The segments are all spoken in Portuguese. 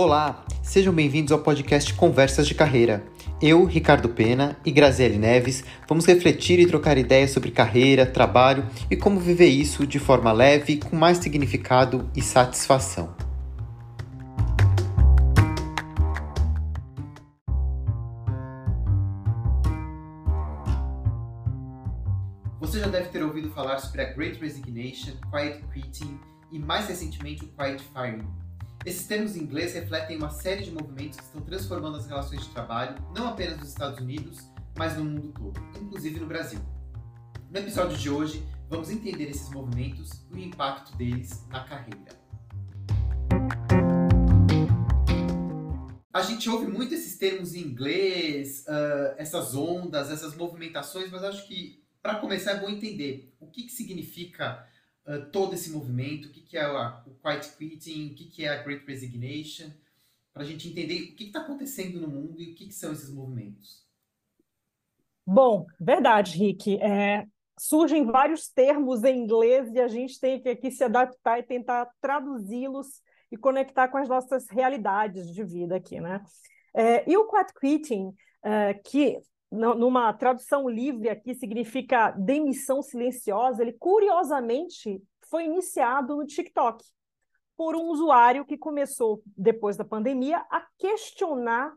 Olá, sejam bem-vindos ao podcast Conversas de Carreira. Eu, Ricardo Pena e Graziele Neves vamos refletir e trocar ideias sobre carreira, trabalho e como viver isso de forma leve, com mais significado e satisfação. Você já deve ter ouvido falar sobre a Great Resignation, Quiet Quitting e mais recentemente o Quiet Firing esses termos em inglês refletem uma série de movimentos que estão transformando as relações de trabalho, não apenas nos Estados Unidos, mas no mundo todo, inclusive no Brasil. No episódio de hoje, vamos entender esses movimentos e o impacto deles na carreira. A gente ouve muito esses termos em inglês, uh, essas ondas, essas movimentações, mas acho que para começar é bom entender o que, que significa uh, todo esse movimento, o que, que é a, o Quiet Quitting, o que, que é a Great Resignation, para a gente entender o que está acontecendo no mundo e o que, que são esses movimentos. Bom, verdade, Rick. É, surgem vários termos em inglês e a gente tem que aqui se adaptar e tentar traduzi-los e conectar com as nossas realidades de vida aqui, né? É, e o quiet quitting, é, que numa tradução livre aqui significa demissão silenciosa, ele curiosamente foi iniciado no TikTok por um usuário que começou, depois da pandemia, a questionar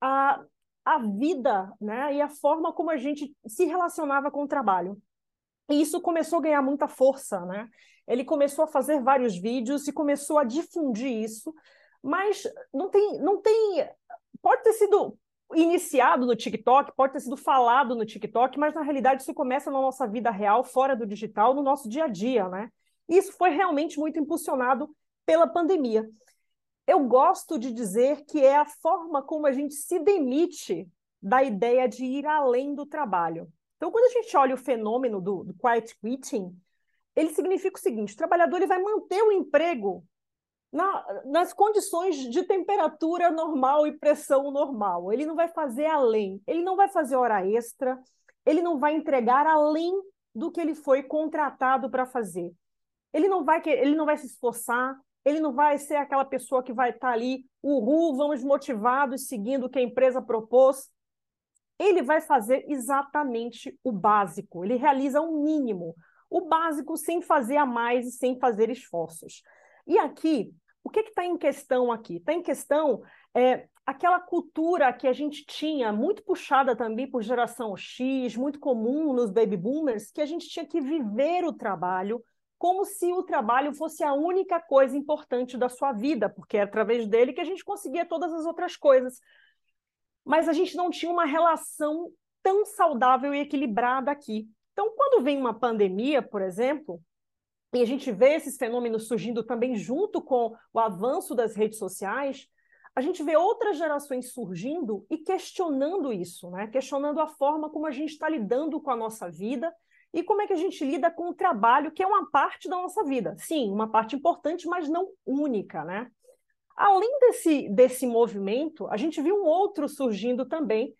a, a vida né, e a forma como a gente se relacionava com o trabalho. E isso começou a ganhar muita força. Né? Ele começou a fazer vários vídeos e começou a difundir isso, mas não tem, não tem. Pode ter sido iniciado no TikTok, pode ter sido falado no TikTok, mas na realidade isso começa na nossa vida real, fora do digital, no nosso dia a dia, né? Isso foi realmente muito impulsionado pela pandemia. Eu gosto de dizer que é a forma como a gente se demite da ideia de ir além do trabalho. Então, quando a gente olha o fenômeno do, do quiet quitting, ele significa o seguinte: o trabalhador ele vai manter o emprego na, nas condições de temperatura normal e pressão normal. Ele não vai fazer além, ele não vai fazer hora extra, ele não vai entregar além do que ele foi contratado para fazer. Ele não vai ele não vai se esforçar, ele não vai ser aquela pessoa que vai estar tá ali, uhul, vamos motivados, seguindo o que a empresa propôs. Ele vai fazer exatamente o básico, ele realiza o um mínimo, o básico sem fazer a mais e sem fazer esforços. E aqui, o que está em questão aqui? Está em questão é, aquela cultura que a gente tinha, muito puxada também por geração X, muito comum nos baby boomers, que a gente tinha que viver o trabalho como se o trabalho fosse a única coisa importante da sua vida, porque é através dele que a gente conseguia todas as outras coisas. Mas a gente não tinha uma relação tão saudável e equilibrada aqui. Então, quando vem uma pandemia, por exemplo, e a gente vê esses fenômenos surgindo também junto com o avanço das redes sociais, a gente vê outras gerações surgindo e questionando isso, né? questionando a forma como a gente está lidando com a nossa vida e como é que a gente lida com o trabalho, que é uma parte da nossa vida. Sim, uma parte importante, mas não única. Né? Além desse, desse movimento, a gente viu um outro surgindo também,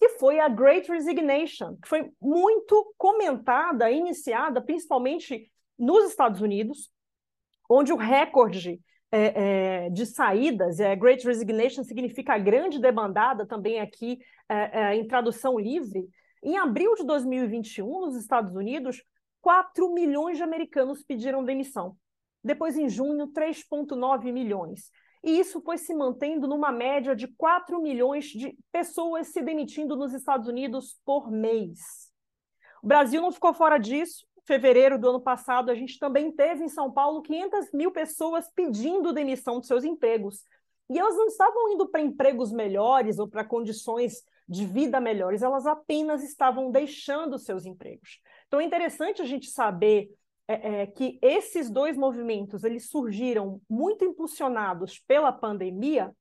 que foi a Great Resignation, que foi muito comentada, iniciada principalmente nos Estados Unidos, onde o recorde é, é, de saídas, é, Great Resignation significa grande demandada também aqui é, é, em tradução livre, em abril de 2021, nos Estados Unidos, 4 milhões de americanos pediram demissão. Depois, em junho, 3,9 milhões. E isso foi se mantendo numa média de 4 milhões de pessoas se demitindo nos Estados Unidos por mês. O Brasil não ficou fora disso fevereiro do ano passado, a gente também teve em São Paulo 500 mil pessoas pedindo demissão de seus empregos. E elas não estavam indo para empregos melhores ou para condições de vida melhores, elas apenas estavam deixando seus empregos. Então é interessante a gente saber é, é, que esses dois movimentos eles surgiram muito impulsionados pela pandemia,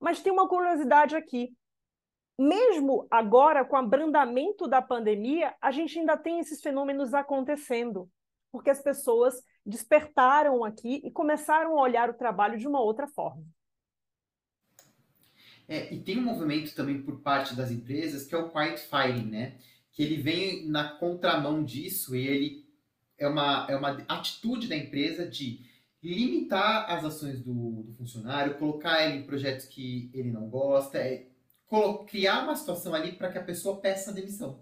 mas tem uma curiosidade aqui mesmo agora, com o abrandamento da pandemia, a gente ainda tem esses fenômenos acontecendo, porque as pessoas despertaram aqui e começaram a olhar o trabalho de uma outra forma. É, e tem um movimento também por parte das empresas que é o quiet firing, né? Que ele vem na contramão disso e ele é uma, é uma atitude da empresa de limitar as ações do, do funcionário, colocar ele em projetos que ele não gosta, é, criar uma situação ali para que a pessoa peça demissão.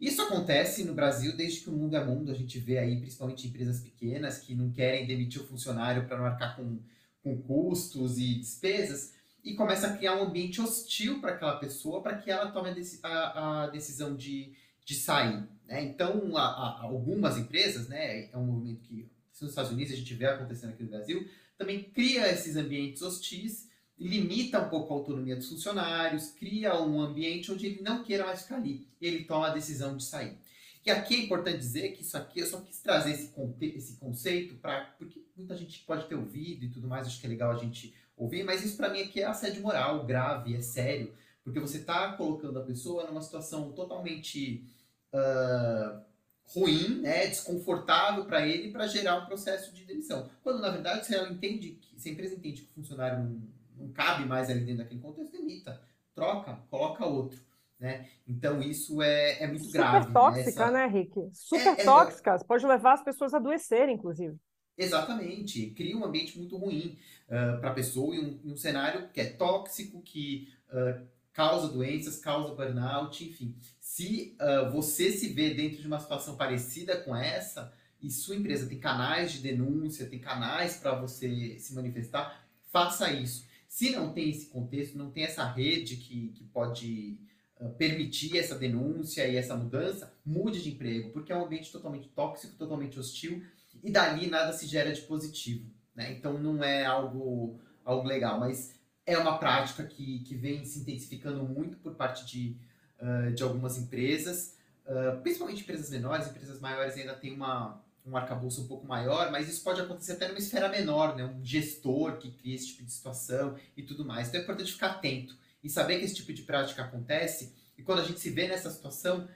Isso acontece no Brasil desde que o mundo é mundo. A gente vê aí, principalmente empresas pequenas, que não querem demitir o funcionário para não arcar com, com custos e despesas, e começa a criar um ambiente hostil para aquela pessoa, para que ela tome a, a, decisão de, de sair. Né? Então, a, a, algumas empresas, né, é um movimento que nos Estados Unidos a gente vê acontecendo aqui no Brasil, também cria esses ambientes hostis, limita um pouco a autonomia dos funcionários, cria um ambiente onde ele não queira mais ficar ali, e ele toma a decisão de sair. E aqui é importante dizer que isso aqui, eu só quis trazer esse, esse conceito para. Porque muita gente pode ter ouvido e tudo mais, acho que é legal a gente ouvir, mas isso para mim aqui é assédio moral, grave, é sério, porque você está colocando a pessoa numa situação totalmente uh, ruim, né, desconfortável para ele, para gerar um processo de demissão. Quando na verdade, se ela entende, que, se a empresa entende que o funcionário não, não cabe mais ali dentro daquele contexto, demita, troca, coloca outro. Né? Então isso é, é muito Super grave. Super tóxica, né, Essa... né, Rick? Super é, é tóxica, pode levar as pessoas a adoecerem, inclusive. Exatamente, cria um ambiente muito ruim uh, para a pessoa e um, um, cenário que é tóxico, que uh, causa doenças, causa burnout, enfim. Se uh, você se vê dentro de uma situação parecida com essa, e sua empresa tem canais de denúncia, tem canais para você se manifestar, faça isso. Se não tem esse contexto, não tem essa rede que, que pode permitir essa denúncia e essa mudança, mude de emprego, porque é um ambiente totalmente tóxico, totalmente hostil, e dali nada se gera de positivo. Né? Então não é algo, algo legal, mas é uma prática que, que vem se intensificando muito por parte de, uh, de algumas empresas, uh, principalmente empresas menores, empresas maiores ainda tem uma, um arcabouço um pouco maior, mas isso pode acontecer até numa esfera menor, né? um gestor que cria esse tipo de situação e tudo mais. Então é importante ficar atento e saber que esse tipo de prática acontece, e quando a gente se vê nessa situação,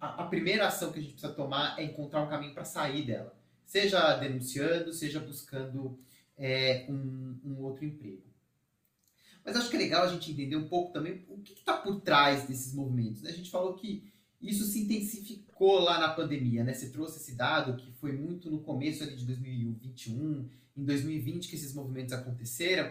a, a primeira ação que a gente precisa tomar é encontrar um caminho para sair dela. Seja denunciando, seja buscando é, um, um, outro emprego. Mas acho que é legal a gente entender um pouco também o que está por trás desses movimentos. Né? A gente falou que isso se intensificou lá na pandemia, né? Você trouxe esse dado que foi muito no começo ali de 2021, em 2020 que esses movimentos aconteceram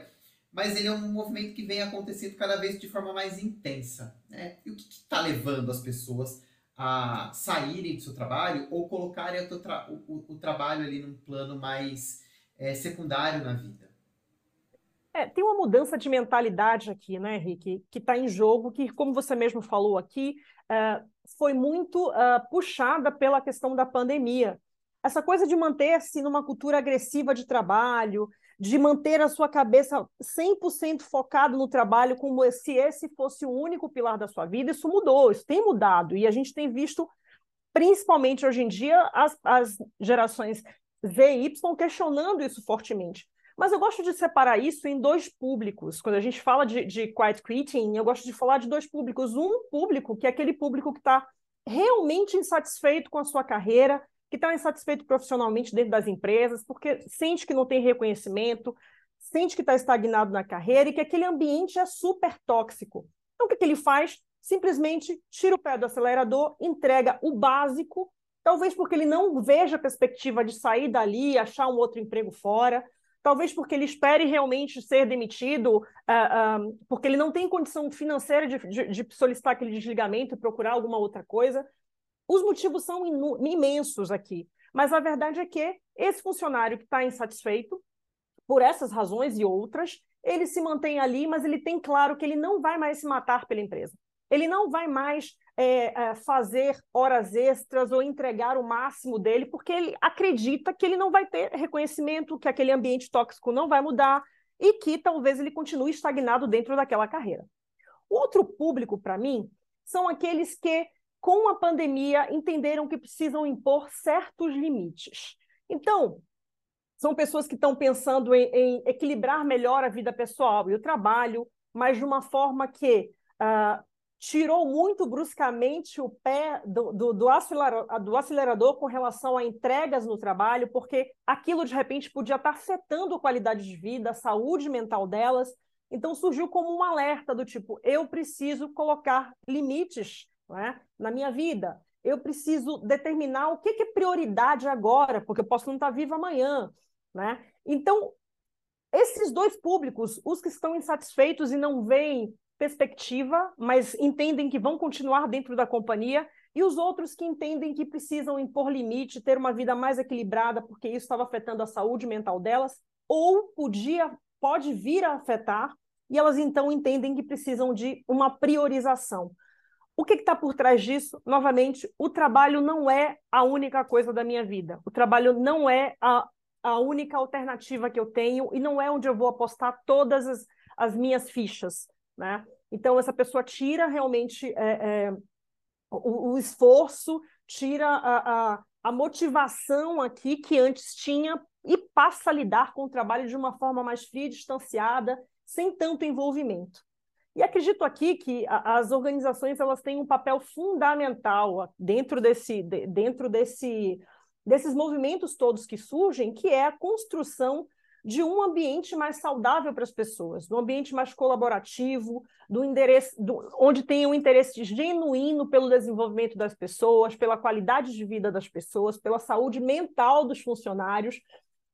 mas ele é um movimento que vem acontecendo cada vez de forma mais intensa. Né? E o que está levando as pessoas a saírem do seu trabalho ou colocarem o, tra o, o trabalho ali num plano mais é, secundário na vida? É, tem uma mudança de mentalidade aqui, né, Henrique, que está em jogo, que, como você mesmo falou aqui, uh, foi muito uh, puxada pela questão da pandemia. Essa coisa de manter-se numa cultura agressiva de trabalho, de manter a sua cabeça 100% focado no trabalho, como se esse fosse o único pilar da sua vida, isso mudou, isso tem mudado. E a gente tem visto, principalmente hoje em dia, as, as gerações Z e Y questionando isso fortemente. Mas eu gosto de separar isso em dois públicos. Quando a gente fala de, de quiet quitting, eu gosto de falar de dois públicos. Um público, que é aquele público que está realmente insatisfeito com a sua carreira, que está insatisfeito profissionalmente dentro das empresas, porque sente que não tem reconhecimento, sente que está estagnado na carreira e que aquele ambiente é super tóxico. Então, o que, que ele faz? Simplesmente tira o pé do acelerador, entrega o básico, talvez porque ele não veja a perspectiva de sair dali achar um outro emprego fora, talvez porque ele espere realmente ser demitido, uh, uh, porque ele não tem condição financeira de, de, de solicitar aquele desligamento e procurar alguma outra coisa. Os motivos são imensos aqui, mas a verdade é que esse funcionário que está insatisfeito, por essas razões e outras, ele se mantém ali, mas ele tem claro que ele não vai mais se matar pela empresa. Ele não vai mais é, é, fazer horas extras ou entregar o máximo dele, porque ele acredita que ele não vai ter reconhecimento, que aquele ambiente tóxico não vai mudar e que talvez ele continue estagnado dentro daquela carreira. Outro público, para mim, são aqueles que com a pandemia, entenderam que precisam impor certos limites. Então, são pessoas que estão pensando em, em equilibrar melhor a vida pessoal e o trabalho, mas de uma forma que uh, tirou muito bruscamente o pé do, do, do, acelerador, do, acelerador, com relação a entregas no trabalho, porque aquilo de repente podia estar afetando a qualidade de vida, a saúde mental delas. Então surgiu como um alerta do tipo: eu preciso colocar limites é? na minha vida. Eu preciso determinar o que, é prioridade agora, porque eu posso não estar vivo amanhã. Né? Então, esses dois públicos, os que estão insatisfeitos e não veem perspectiva, mas entendem que vão continuar dentro da companhia, e os outros que entendem que precisam impor limite, ter uma vida mais equilibrada, porque isso estava afetando a saúde mental delas, ou podia, pode vir a afetar, e elas então entendem que precisam de uma priorização. O que está por trás disso? Novamente, o trabalho não é a única coisa da minha vida. O trabalho não é a, a única alternativa que eu tenho e não é onde eu vou apostar todas as, as minhas fichas. Né? Então, essa pessoa tira realmente é, é, o, o, esforço, tira a, a, a motivação aqui que antes tinha e passa a lidar com o trabalho de uma forma mais fria, distanciada, sem tanto envolvimento. E acredito aqui que as organizações elas têm um papel fundamental dentro desse, dentro desse, desses movimentos todos que surgem, que é a construção de um ambiente mais saudável para as pessoas, de um ambiente mais colaborativo, do endereço, do, onde tem um interesse genuíno pelo desenvolvimento das pessoas, pela qualidade de vida das pessoas, pela saúde mental dos funcionários,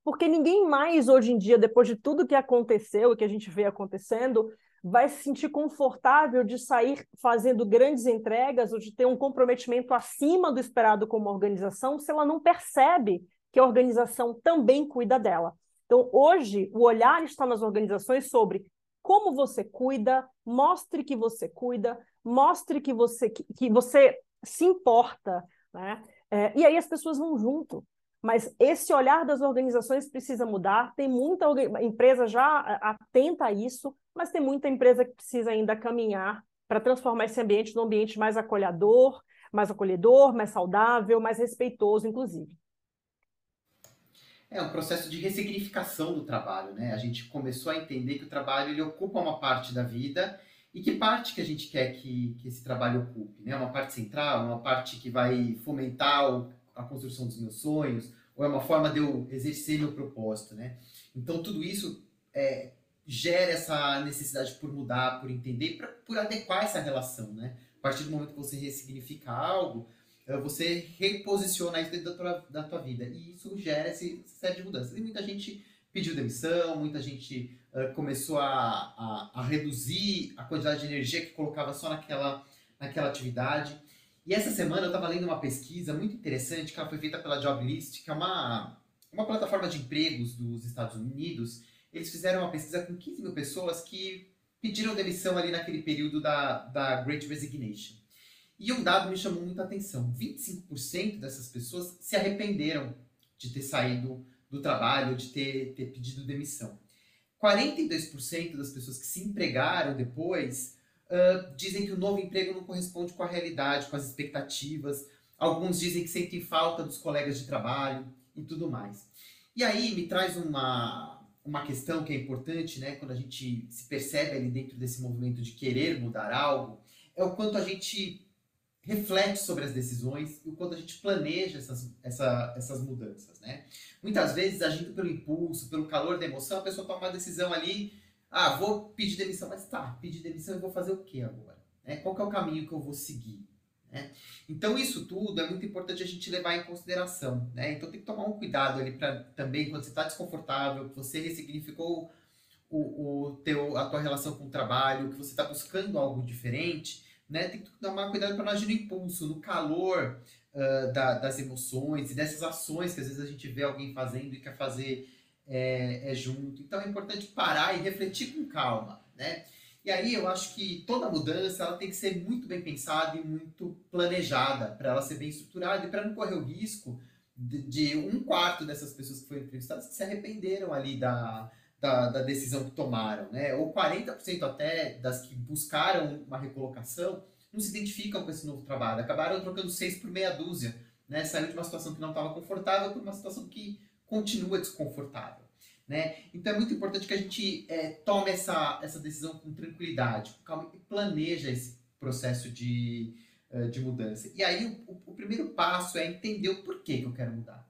porque ninguém mais hoje em dia, depois de tudo que aconteceu e que a gente vê acontecendo, vai se sentir confortável de sair fazendo grandes entregas ou de ter um comprometimento acima do esperado como organização se ela não percebe que a organização também cuida dela. Então, hoje, o olhar está nas organizações sobre como você cuida, mostre que você cuida, mostre que você, que, que você se importa, né? É, e aí as pessoas vão junto. Mas esse olhar das organizações precisa mudar. Tem muita empresa já atenta a isso, mas tem muita empresa que precisa ainda caminhar para transformar esse ambiente num ambiente mais acolhedor, mais acolhedor, mais saudável, mais respeitoso, inclusive. É um processo de ressignificação do trabalho, né? A gente começou a entender que o trabalho ele ocupa uma parte da vida e que parte que a gente quer que, que esse trabalho ocupe, né? Uma parte central, uma parte que vai fomentar o a construção dos meus sonhos, ou é uma forma de eu exercer meu propósito, né? Então tudo isso é, gera essa necessidade por mudar, por entender, pra, por adequar essa relação, né? A partir do momento que você ressignifica algo, você reposiciona isso dentro da tua, da tua vida. E isso gera esse série de mudanças. E muita gente pediu demissão, muita gente uh, começou a, a, a, reduzir a quantidade de energia que colocava só naquela, naquela atividade. E essa semana eu estava lendo uma pesquisa muito interessante que foi feita pela Joblist, que é uma, uma plataforma de empregos dos Estados Unidos. Eles fizeram uma pesquisa com 15 mil pessoas que pediram demissão ali naquele período da, da Great Resignation. E um dado me chamou muita atenção: 25% dessas pessoas se arrependeram de ter saído do trabalho, de ter, ter pedido demissão. 42% das pessoas que se empregaram depois uh, dizem que o novo emprego não corresponde com a realidade, com as expectativas. Alguns dizem que sentem falta dos colegas de trabalho e tudo mais. E aí me traz uma, uma questão que é importante, né, quando a gente se percebe ali dentro desse movimento de querer mudar algo, é o quanto a gente reflete sobre as decisões e o quanto a gente planeja essas, essa, essas mudanças, né? Muitas vezes, agindo pelo impulso, pelo calor da emoção, a pessoa toma uma decisão ali ah, vou pedir demissão, mas tá, pedir demissão eu vou fazer o que agora? Né? Qual que é o caminho que eu vou seguir? Né? Então isso tudo é muito importante a gente levar em consideração. Né? Então tem que tomar um cuidado ali para também quando você está desconfortável, que você ressignificou o, o teu, a tua relação com o trabalho, que você está buscando algo diferente, né? tem que tomar cuidado para não agir no impulso, no calor uh, da, das emoções e dessas ações que às vezes a gente vê alguém fazendo e quer fazer é, é junto. Então é importante parar e refletir com calma, né? E aí eu acho que toda mudança ela tem que ser muito bem pensada e muito planejada para ela ser bem estruturada e para não correr o risco de, de, um quarto dessas pessoas que foram entrevistadas que se arrependeram ali da, da, da decisão que tomaram, né? Ou 40% até das que buscaram uma recolocação não se identificam com esse novo trabalho, acabaram trocando seis por meia dúzia, né? Saiu de uma situação que não estava confortável para uma situação que continua desconfortável. Né? Então é muito importante que a gente é, tome essa, essa decisão com tranquilidade, com calma e planeja esse processo de, uh, de mudança. E aí o, o, primeiro passo é entender o porquê que eu quero mudar.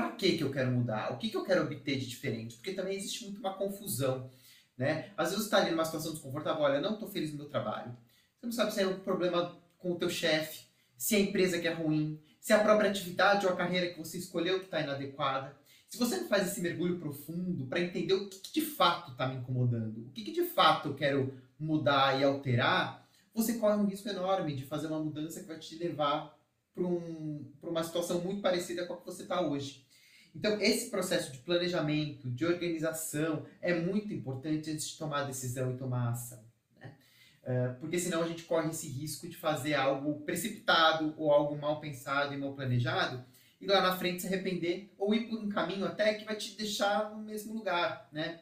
Para que, que eu quero mudar? O que, que eu quero obter de diferente? Porque também existe muito uma confusão. Né? Às vezes você está ali numa situação desconfortável, olha, não estou feliz no meu trabalho. Você não sabe se é um problema com o teu chefe, se é a empresa que é ruim, se a própria atividade ou a carreira que você escolheu que está inadequada. Se você não faz esse mergulho profundo para entender o que, que, de fato está me incomodando, o que, que de fato eu quero mudar e alterar, você corre um risco enorme de fazer uma mudança que vai te levar para um, uma situação muito parecida com a que você está hoje. Então, esse processo de planejamento, de organização, é muito importante antes de tomar a decisão e tomar a ação. Né? Uh, porque senão a gente corre esse risco de fazer algo precipitado ou algo mal pensado e mal planejado e lá na frente se arrepender ou ir por um caminho até que vai te deixar no mesmo lugar. Né?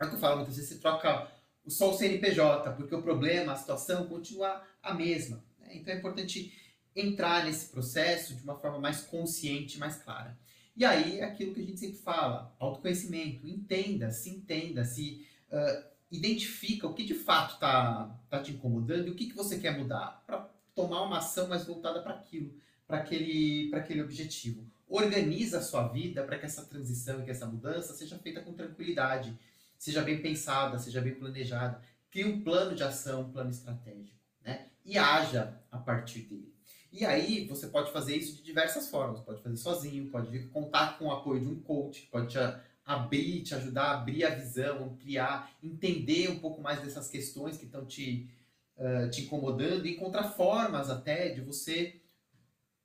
É o que eu falo, muitas vezes você troca só o CNPJ, porque o problema, a situação continua a mesma. Né? Então é importante entrar nesse processo de uma forma mais consciente, mais clara. E aí é aquilo que a gente sempre fala, autoconhecimento, entenda, se entenda, se uh, identifica o que de fato está tá te incomodando e o que, que você quer mudar, para tomar uma ação mais voltada para aquilo, para aquele, aquele objetivo. Organiza a sua vida para que essa transição e que essa mudança seja feita com tranquilidade, seja bem pensada, seja bem planejada. Crie um plano de ação, um plano estratégico, né? E haja a partir dele. E aí você pode fazer isso de diversas formas. Pode fazer sozinho, pode contar com o apoio de um coach, pode te abrir, te ajudar a abrir a visão, ampliar, entender um pouco mais dessas questões que estão te, uh, te incomodando e encontrar formas até de você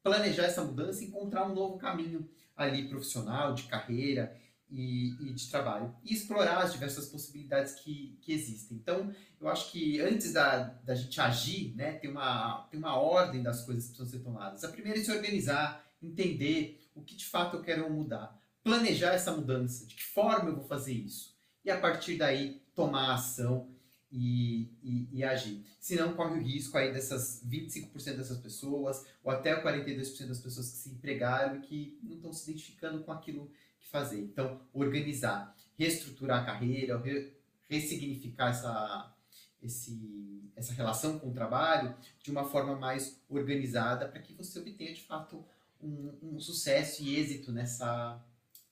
planejar essa mudança e encontrar um novo caminho ali profissional, de carreira e, e, de trabalho. E explorar as diversas possibilidades que, que existem. Então, eu acho que antes da, da gente agir, né, tem, uma, tem uma ordem das coisas que precisam ser tomadas. A primeira é se organizar, entender o que de fato eu quero mudar. Planejar essa mudança, de que forma eu vou fazer isso. E a partir daí, tomar ação e, e, e, agir. Senão corre o risco aí dessas 25% dessas pessoas, ou até 42% das pessoas que se empregaram e que não estão se identificando com aquilo fazer. Então, organizar, reestruturar a carreira, re, ressignificar essa, esse, essa relação com o trabalho de uma forma mais organizada para que você obtenha de fato um, um sucesso e êxito nessa,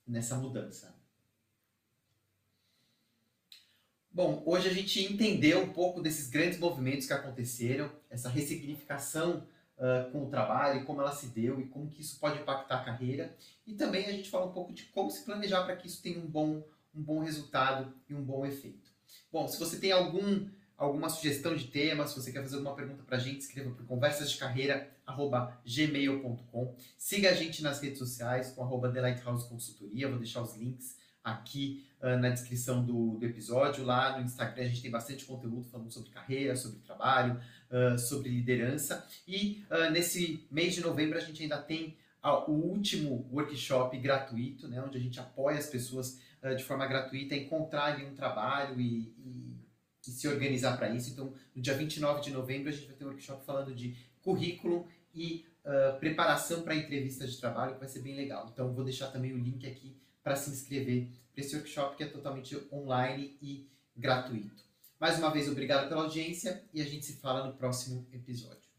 nessa mudança. Bom, hoje a gente entendeu um pouco desses grandes movimentos que aconteceram, essa ressignificação uh, com o trabalho, como ela se deu e como que isso pode impactar a carreira. E também a gente fala um pouco de como se planejar para que isso tenha um bom, um bom resultado e um bom efeito. Bom, se você tem algum, alguma sugestão de tema, se você quer fazer alguma pergunta para a gente, escreva por conversasdecarreira.gmail.com. Siga a gente nas redes sociais com arroba The Lighthouse Consultoria, vou deixar os links aqui uh, na descrição do, do, episódio. Lá no Instagram a gente tem bastante conteúdo falando sobre carreira, sobre trabalho, uh, sobre liderança. E uh, nesse mês de novembro a gente ainda tem o último workshop gratuito, né, onde a gente apoia as pessoas de forma gratuita a encontrarem um trabalho e, e, e se organizar para isso. Então, no dia 29 de novembro a gente vai ter um workshop falando de currículo e preparação para entrevistas de trabalho, que vai ser bem legal. Então, vou deixar também o link aqui para se inscrever para esse workshop que é totalmente online e gratuito. Mais uma vez, obrigado pela audiência e a gente se fala no próximo episódio.